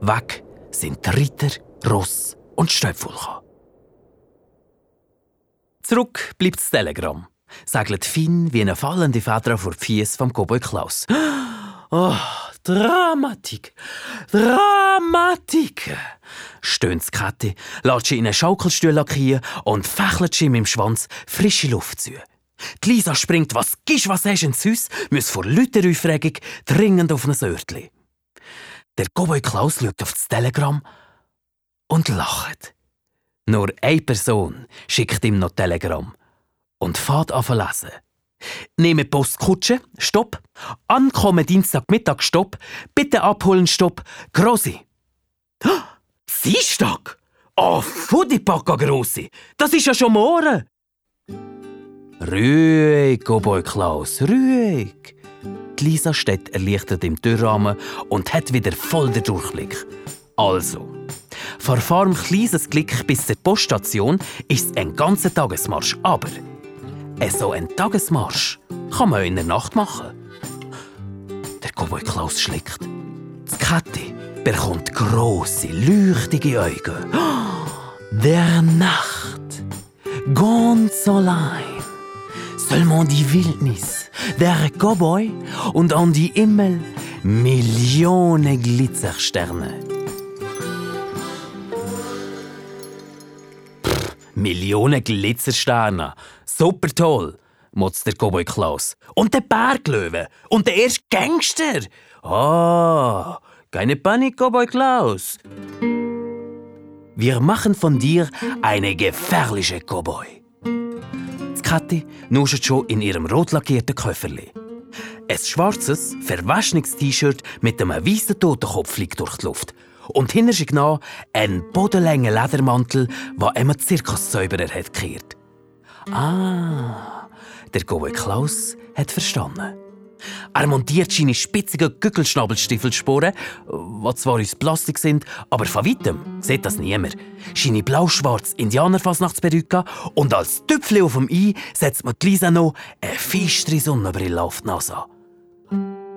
Speaker 2: Weg sind Ritter, Ross und Staubwolke. Zurück bleibt das Telegramm, segelt fein wie eine fallende Feder vor die Fies vom Cowboy Klaus. Oh, Dramatik! Dramatik! stöhnt Kathi, lässt sie in einen Schaukelstuhl lackieren und fächelt ihm im Schwanz frische Luft zu. Die Lisa springt, was gibst, was hast ins Haus, muss vor lauter Aufregung dringend auf ein Örtli. Der Cowboy Klaus schaut auf das Telegramm und lacht. Nur eine Person schickt ihm noch Telegramm und fährt an lesen. Nehme Postkutsche, Stopp. Ankommen Dienstagmittag, Stopp. Bitte abholen, Stopp. Grossi. Dienstag? Oh, Fudipaka Grossi. Das ist ja schon morgen. Ruhig, Cowboy Klaus, ruhig. Die Lisa steht erleichtert im Türrahmen und hat wieder voll den Durchblick. Also, von Farm kleines Glück bis zur Poststation ist ein ganzer Tagesmarsch, aber so ein Tagesmarsch kann man in der Nacht machen. Der Cowboy Klaus schlägt. Die Katte bekommt große, leuchtige Augen. Der Nacht, ganz allein, seulement die Wildnis, der Cowboy und an die Himmel Millionen Glitzersterne. Millionen Glitzersterne, super toll, motzt der Cowboy Klaus. Und der Berglöwe und der erste Gangster. Ah, keine Panik, Cowboy Klaus. Wir machen von dir eine gefährliche Cowboy. Die Kathi nuschelt schon in ihrem rot lackierten Köfferli. Ein schwarzes, verwaschenes T-Shirt mit einem weißen Totenkopf fliegt durch die Luft. Und hinter sich ein bodenlänge Ledermantel, der einem Zirkuszauberer hat gekehrt. Ah, der Goe Klaus hat verstanden. Er montiert seine spitzigen Gückelschnabelstiefelsporen, die zwar aus Plastik sind, aber von weitem sieht das niemand. Seine blau-schwarze Indianerfasnachtsperücke und als Tüpfchen auf dem I setzt man Lisa noch eine feistere Sonnenbrille auf die Nase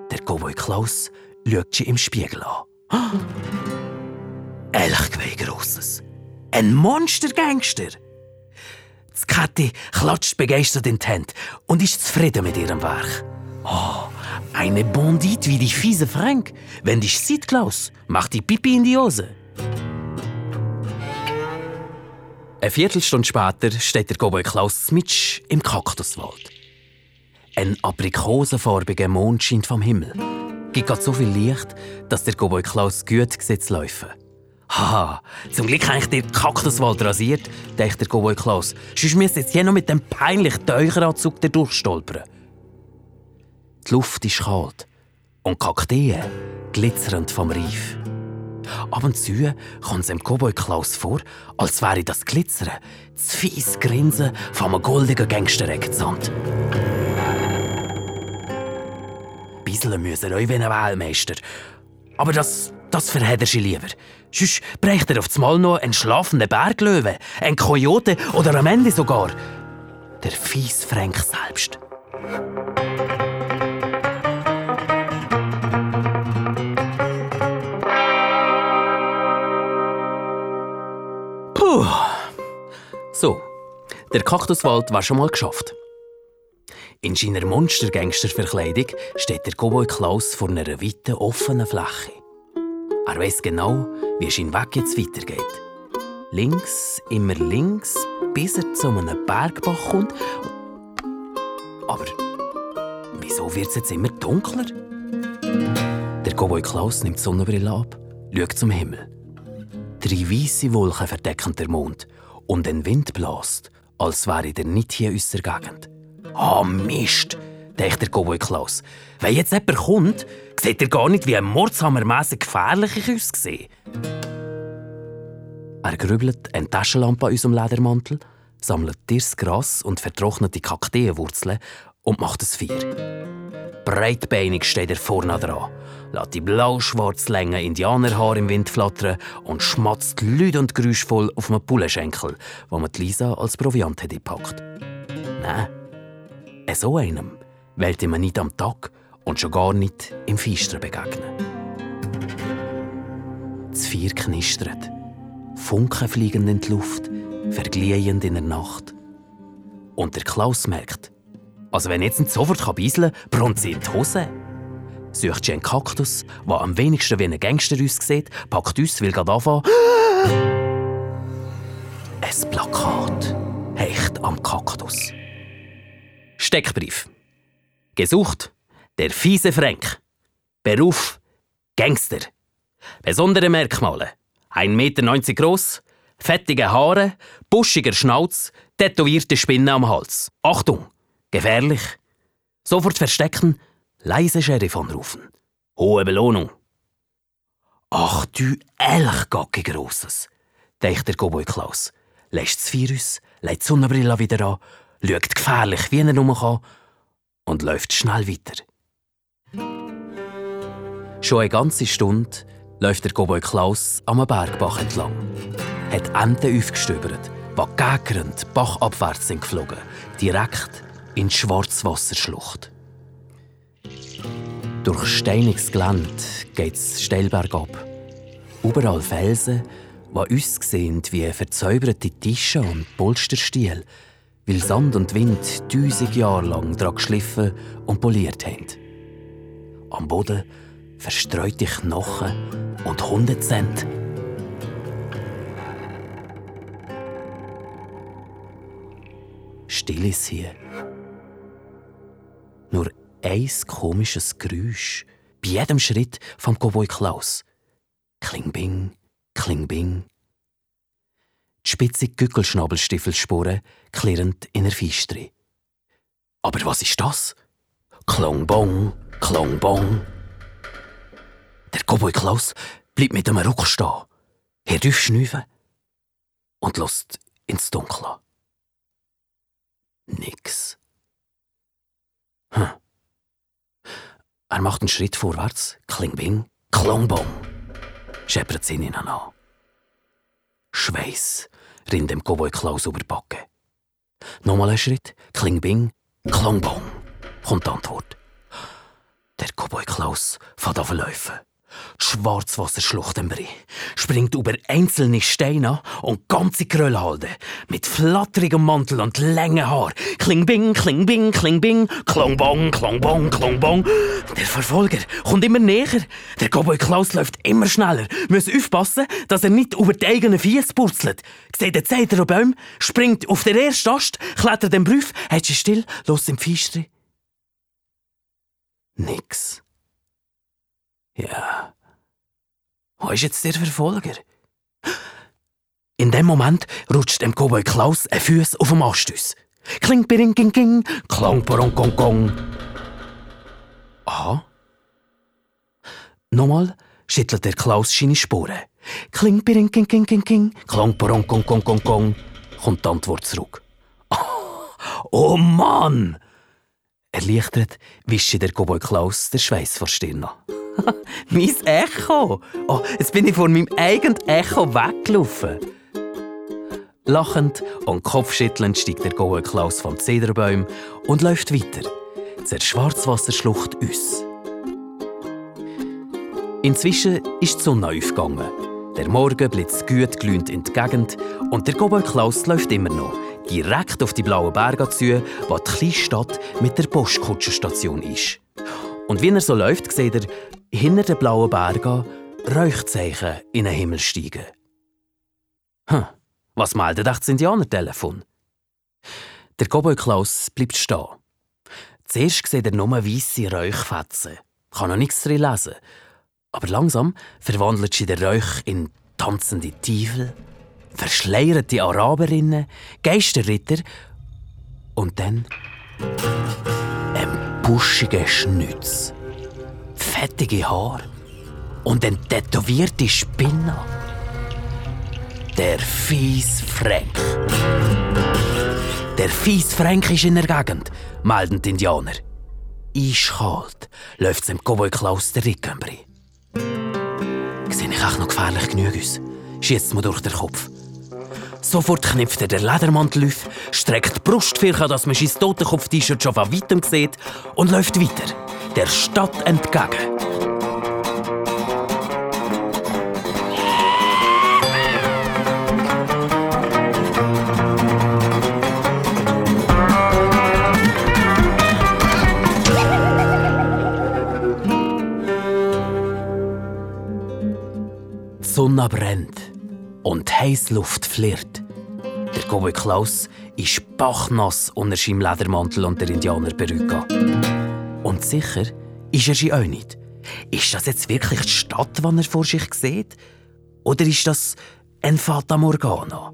Speaker 2: Der Cowboy Klaus schaut sie im Spiegel an. Ehrlich grosses. Ein Monstergangster! Kathi klatscht begeistert in die Hände und ist zufrieden mit ihrem Werk. Oh, eine Bandit wie die fiese Frank. Wenn dich sieht, Klaus, macht die Pipi in die Hose. Eine Viertelstunde später steht der Cowboy Klaus Smitsch im Kaktuswald. Ein aprikosenfarbiger Mond scheint vom Himmel. Gibt so viel Licht, dass der Cowboy Klaus gut sieht laufen. Haha, zum Glück habe ich den Kaktuswald rasiert, denkt der Cowboy Klaus. Sonst müsste jetzt hier noch mit dem peinlichen Teucheranzug durchstolpern. Die Luft ist kalt und Kakteen glitzern vom Reif. Ab und zu kommt es dem Cowboy Klaus vor, als wäre das Glitzern das fies Grinsen von einem goldigen Gangster-Eckzand. Bisseln müssen euch wie ein Weltmeister. Aber das, das verhält er lieber. Sonst bräuchte er auf Mal noch einen schlafenden Berglöwe, einen Kojote oder am Ende sogar der fies Frank selbst. Puh. So, der Kaktuswald war schon mal geschafft. In seiner Monster-Gangster-Verkleidung steht der Cowboy Klaus vor einer weiten, offenen Fläche. Er weiß genau, wie es sein Weg jetzt weitergeht. Links, immer links, bis er zu einem Bergbach kommt. Aber wieso wird es jetzt immer dunkler? Der Cowboy Klaus nimmt die Sonnenbrille ab, schaut zum Himmel. Drei weiße Wolken verdecken den Mond und ein Wind bläst, als wäre er nicht hier in unserer Gegend. Ah, oh, Mist, denkt der Cowboy Klaus. Wenn jetzt jemand kommt, sieht er gar nicht, wie ein Mordshammermässig gefährlich ich aussehe. Er grübelt eine Taschenlampe an unserem Ledermantel, sammelt Tiers Gras und vertrocknete Kakteenwurzeln und macht es Feuer. Breitbeinig steht er vorne dran, lässt die blau-schwarz langen Indianerhaare im Wind flattern und schmatzt laut und geräuschvoll auf einem Pullenschenkel, wo man Lisa als Proviant hat gepackt. Nein, so einem wollte man nicht am Tag und schon gar nicht im Feistern begegnen. Das Feuer knistert, Funken fliegen in die Luft, vergliehend in der Nacht. Und der Klaus merkt, also wenn jetzt nicht sofort beiseln kann, brummt sie in die Hose. Sucht sie einen Kaktus, der am wenigsten wie ein Gangster aussieht, packt uns, will gerade anfangen. Ein Plakat hecht am Kaktus. Steckbrief. Gesucht der fiese Frank. Beruf Gangster. Besondere Merkmale: 1,90 Meter groß, fettige Haare, buschiger Schnauz, tätowierte Spinne am Hals. Achtung! Gefährlich. Sofort verstecken, leise Sheriff anrufen. Hohe Belohnung. Ach du Elchgacke Grosses, denkt der Cowboy Klaus. Lässt das Virus, legt die Sonnenbrille wieder an, schaut gefährlich, wie er nur kann und läuft schnell weiter. Schon eine ganze Stunde läuft der Cowboy Klaus am Bergbach entlang. Hat Enten aufgestöbert, die gägernd bachabwärts sind geflogen, direkt in die Schwarzwasserschlucht. Durch steiniges Gelände geht es steil bergab. Überall Felsen, die uns wie verzauberte Tische und Polsterstiel, weil Sand und Wind tausend Jahre lang daran geschliffen und poliert haben. Am Boden verstreute Knochen und Hundezent. Still ist hier. Nur ein komisches Geräusch bei jedem Schritt vom Cowboy Klaus. Klingbing, klingbing. Die spitze Gückelschnabelstiefelspuren klirrend in der Feistre. Aber was ist das? Klongbong, klongbong. Der Cowboy Klaus bleibt mit dem Ruck stehen, hört aufschnüfen und lässt ins Dunkle. Nix. Hm. Er macht einen Schritt vorwärts, klingbing, klongbong, scheppert sie ihn an. Schweiß rinnt dem Cowboy Klaus über die Backe. Nochmal ein Schritt, klingbing, klongbong, kommt die Antwort. Der Cowboy Klaus fährt auf laufen. Die Schwarzwasserschlucht im Brie springt über einzelne Steine und ganze Krölle halten. Mit flatterigem Mantel und langen Haar. Klingbing, klingbing, klingbing, klongbong, klongbong, klongbong. Der Verfolger kommt immer näher. Der Cowboy Klaus läuft immer schneller. Muss aufpassen, dass er nicht über die eigenen Fies purzelt. Sieht den Zeiter Baum, springt auf den ersten Ast, klettert den Brief, hält sich still, los im Feistri. Nix. Ja. Wo ist jetzt der Verfolger? In dem Moment rutscht dem Cowboy Klaus ein Fuß auf dem Astus. Kling, biring, king, king, klang, porong, kong, kong. Aha. Nochmal schüttelt der Klaus seine Sporen. Kling, biring, king, king, king, king, klang, porong, kong, kong, kong, kong. Kommt die Antwort zurück. Oh Mann! Erleichtert wischt der Cowboy Klaus der Schweiß vor Stirn. mein Echo! Oh, jetzt bin ich vor meinem eigenen Echo weggelaufen. Lachend und kopfschüttelnd steigt der Cowboy Klaus vom Zederbaum und läuft weiter zur Schwarzwasserschlucht aus. Inzwischen ist die Sonne aufgegangen. Der Morgen blitzt gut glühend in die Gegend und der Cowboy Klaus läuft immer noch direkt auf die blauen Berge zu, wo die kleine Stadt mit der Postkutschenstation ist. Und wie er so läuft, sieht er hinter den blauen Bergen Räuchzeichen in den Himmel steigen. Hm, was meldet das Indianertelefon? Der Cowboy Klaus bleibt stehen. Zuerst sieht er nur weisse Räuchfetzen. Kann noch nichts drin lesen. Aber langsam verwandelt sich der Räuch in tanzende Teufel, verschleierte Araberinnen, Geisterritter und dann ein buschiger Schnütz, fettige Haare und ein tätowierte Spinne. Der fies Frank. Der fies Frank ist in der Gegend, melden die Indianer. Eiskalt läuft dem Cowboy Klaus der Rickenbri. Sehe ich auch noch gefährlich genug aus? Schießt mir durch den Kopf. Sofort knipft er den Ledermantel auf, streckt die Brust an, dass man sein Totenkopf-T-Shirt schon von weitem sieht und läuft weiter, der Stadt entgegen. Die Sonne brennt und heiße Luft flirrt. Der Cowboy Klaus ist bachnass unter seinem Ledermantel und der Indianerperücke. Und sicher ist er sie auch nicht. Ist das jetzt wirklich die Stadt, die er vor sich sieht? Oder ist das ein Fata Morgana?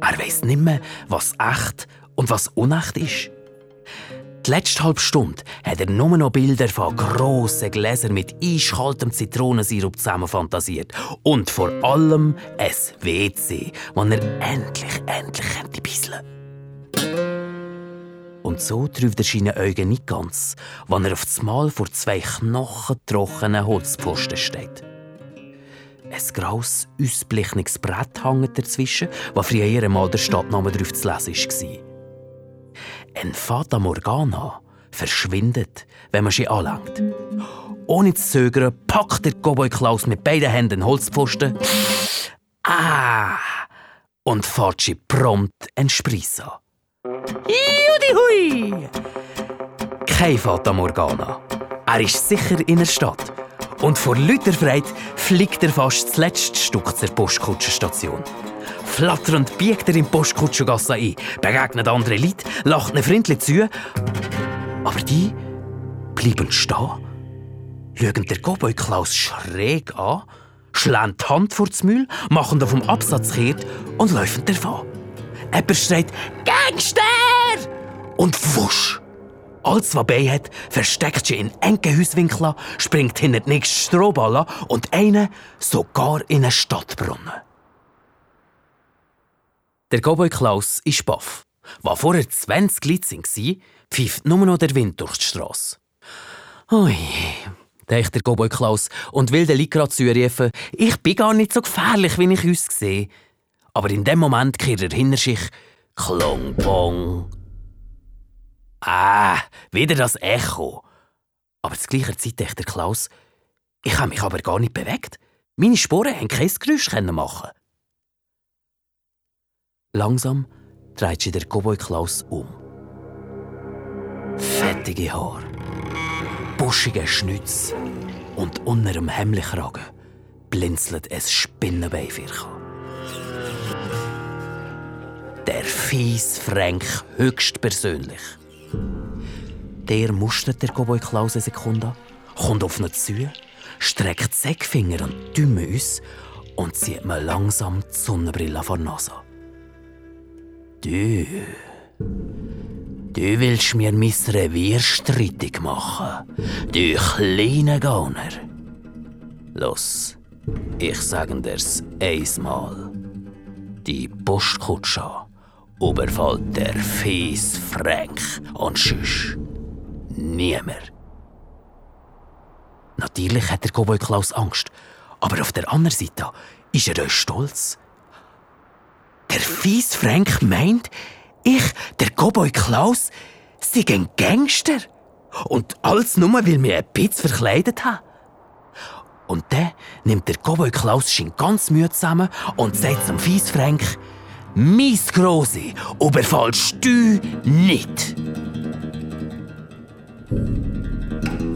Speaker 2: Er weiß nicht mehr, was echt und was unecht ist. Die letzte halbe Stunde hat er nur noch Bilder von grossen Gläsern mit eiskaltem Zitronensirup zusammenfantasiert. Und vor allem ein WC, wo er endlich, endlich bisseln Und so trifft er seine Augen nicht ganz, wenn er auf das Mal vor zwei knochentrockenen Holzpfosten steht. Ein graues, ausblichenes Brett hängt dazwischen, was früher einmal der Stadtname drauf zu lesen war. Ein Fata Morgana verschwindet, wenn man sie anlangt. Ohne zu zögern packt der Cowboy Klaus mit beiden Händen den Holzpfosten. Ah! Und fährt sie prompt einen Spreis an. Judy hui! Kein Fata Morgana. Er ist sicher in der Stadt. Und vor lauter Freude fliegt er fast das letzte Stück zur Postkutschenstation. Flatternd biegt er in die Postkutschengasse ein, begegnet andere Leute, lacht ihnen freundlich zu. Aber die bleiben stehen, schauen der Cowboy Klaus schräg an, schlagen die Hand vor das Müll, machen auf dem Absatz kehrt und laufen davon. Jemand schreit «Gangster!» und wusch! Alles, was bei hat, versteckt sie in engen Hauswinkeln, springt hinter den nächsten Strohballen und einen sogar in einen Stadtbrunnen. Der Cowboy Klaus ist baff. War vorher 20 Leute waren, pfeift nur noch der Wind durch die Strasse. Ui, denkt der Cowboy Klaus und will den Leuten gerade zurufen, ich bin gar nicht so gefährlich, wie ich aussehe. Aber in dem Moment kehrt er hinter sich Klong Bong. Ah, wieder das Echo. Aber zu gleicher Zeit denkt der Klaus, ich habe mich aber gar nicht bewegt. Meine Sporen haben kein Geräusch machen. Langsam dreht sich der Cowboy Klaus um. Fettige Haare, buschige Schnütz und unter dem Hemmlichragen blinzelt ein Spinnenbeifirchen. Der fies Frank höchstpersönlich. Der mustert der Cowboy Klaus eine Sekunde, kommt auf ihn zu, streckt Säckfinger und Däume aus und zieht mir langsam die Sonnenbrille vor die Nase. Du. Du willst mir mein Revier streitig machen, du kleine Gauner. Los, ich sage dir's einmal. Die Postkutsche überfällt der fies Frank und schüss niemand. Natürlich hat der Cowboy Klaus Angst, aber auf der anderen Seite ist er euch stolz. Der fies Frank meint, ich, der Cowboy Klaus, sei ein Gangster. Und alles nur, weil wir ein bisschen verkleidet haben. Und dann nimmt der Cowboy Klaus schon ganz müde zusammen und sagt zum fies Frank, «Mies Grosse, überfallst du nicht!»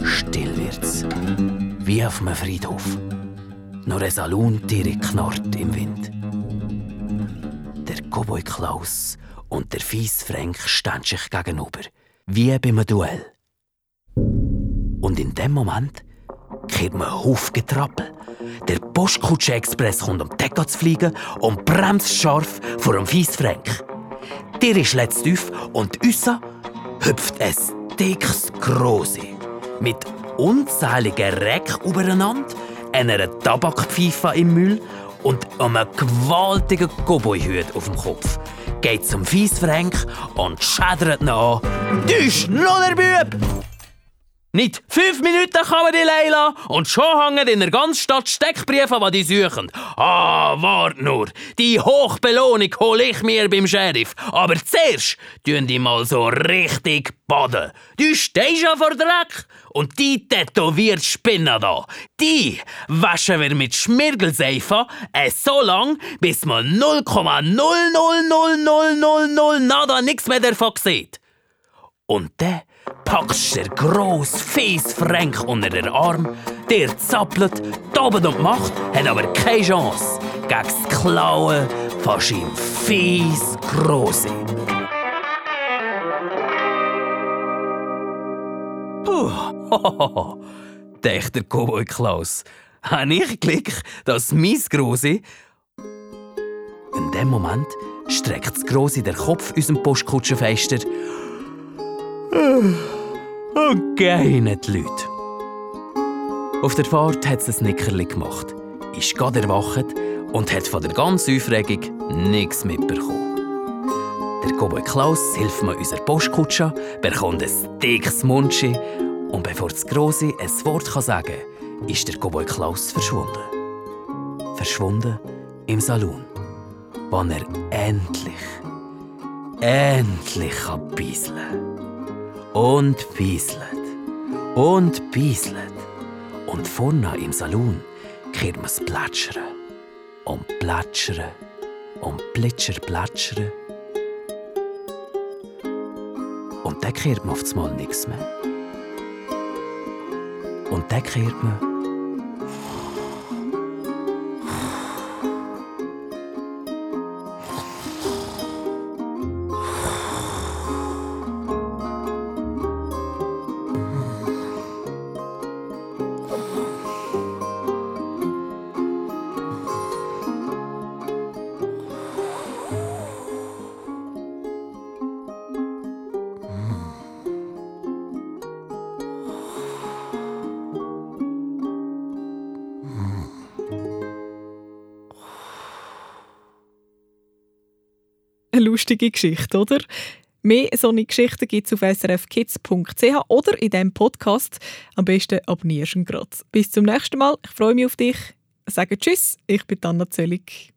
Speaker 2: Still wird's, wie auf einem Friedhof. Nur ein Salontier knarrt im Wind. Der Cowboy Klaus und der fies Frank stehen sich gegenüber, wie beim Duell. Und in dem Moment kehrt man Hufgetrappel. Der Postkutsche-Express kommt um die Decke zu fliegen und bremst scharf vor dem fies Frank. Der ist letzt tief und unser hüpft ein dickes Grosse mit unzähligen Reck übereinander, einer Tabakpfeife im Müll und einem gewaltigen Cowboyhut auf dem Kopf. Geht zum Fiesfrank und schädert ihn an. Du Schnullerbüb! Nicht fünf Minuten kann man die Leila und schon hängen in der ganzen Stadt Steckbriefe, die die suchen. Ah, wart nur, die Hochbelohnung hole ich mir beim Sheriff. Aber zuerst tun die mal so richtig baden. Du stehst ja vor Dreck. Und die tätowiert Spinner da, die waschen wir mit Schmirgelseife äh, so lang, bis man 0,0000000 nada nix mehr davon sieht. Und dann packst der gross, fies Frank unter den Arm, der zappelt, tobelt und macht, hat aber keine Chance gegen das Klauen von seinem fies Grosse. Puh, dachte der Cowboy Klaus. Habe ich Glück, dass mein Grosse. In dem Moment streckt das Grosse den Kopf aus dem Postkutschenfenster und gehen die Leute. Auf der Fahrt hat es ein Nickerli gemacht, ist gerade erwacht und hat von der ganzen Aufregung nichts mitbekommen. Der Cowboy Klaus hilft mir unserer Postkutsche, bekommt ein dickes Mundschi und bevor das Grosse ein Wort kann sagen kann, ist der Cowboy Klaus verschwunden. Verschwunden im Salon, wo er endlich, endlich kann bieseln Und bieselt. Und bieselt. Und vorne im Salon kehrt man plätschern. Und plätschern. Und plitscher plätschern. Und dann kehrt man auf Mal nichts mehr. Und dann kehrt man.
Speaker 1: Lustige Geschichte, oder? Mehr solche Geschichten gibt es auf srfkids.ch oder in diesem Podcast. Am besten abonnierst du ihn gerade. Bis zum nächsten Mal. Ich freue mich auf dich. Sage Tschüss, ich bin Anna Zöllig.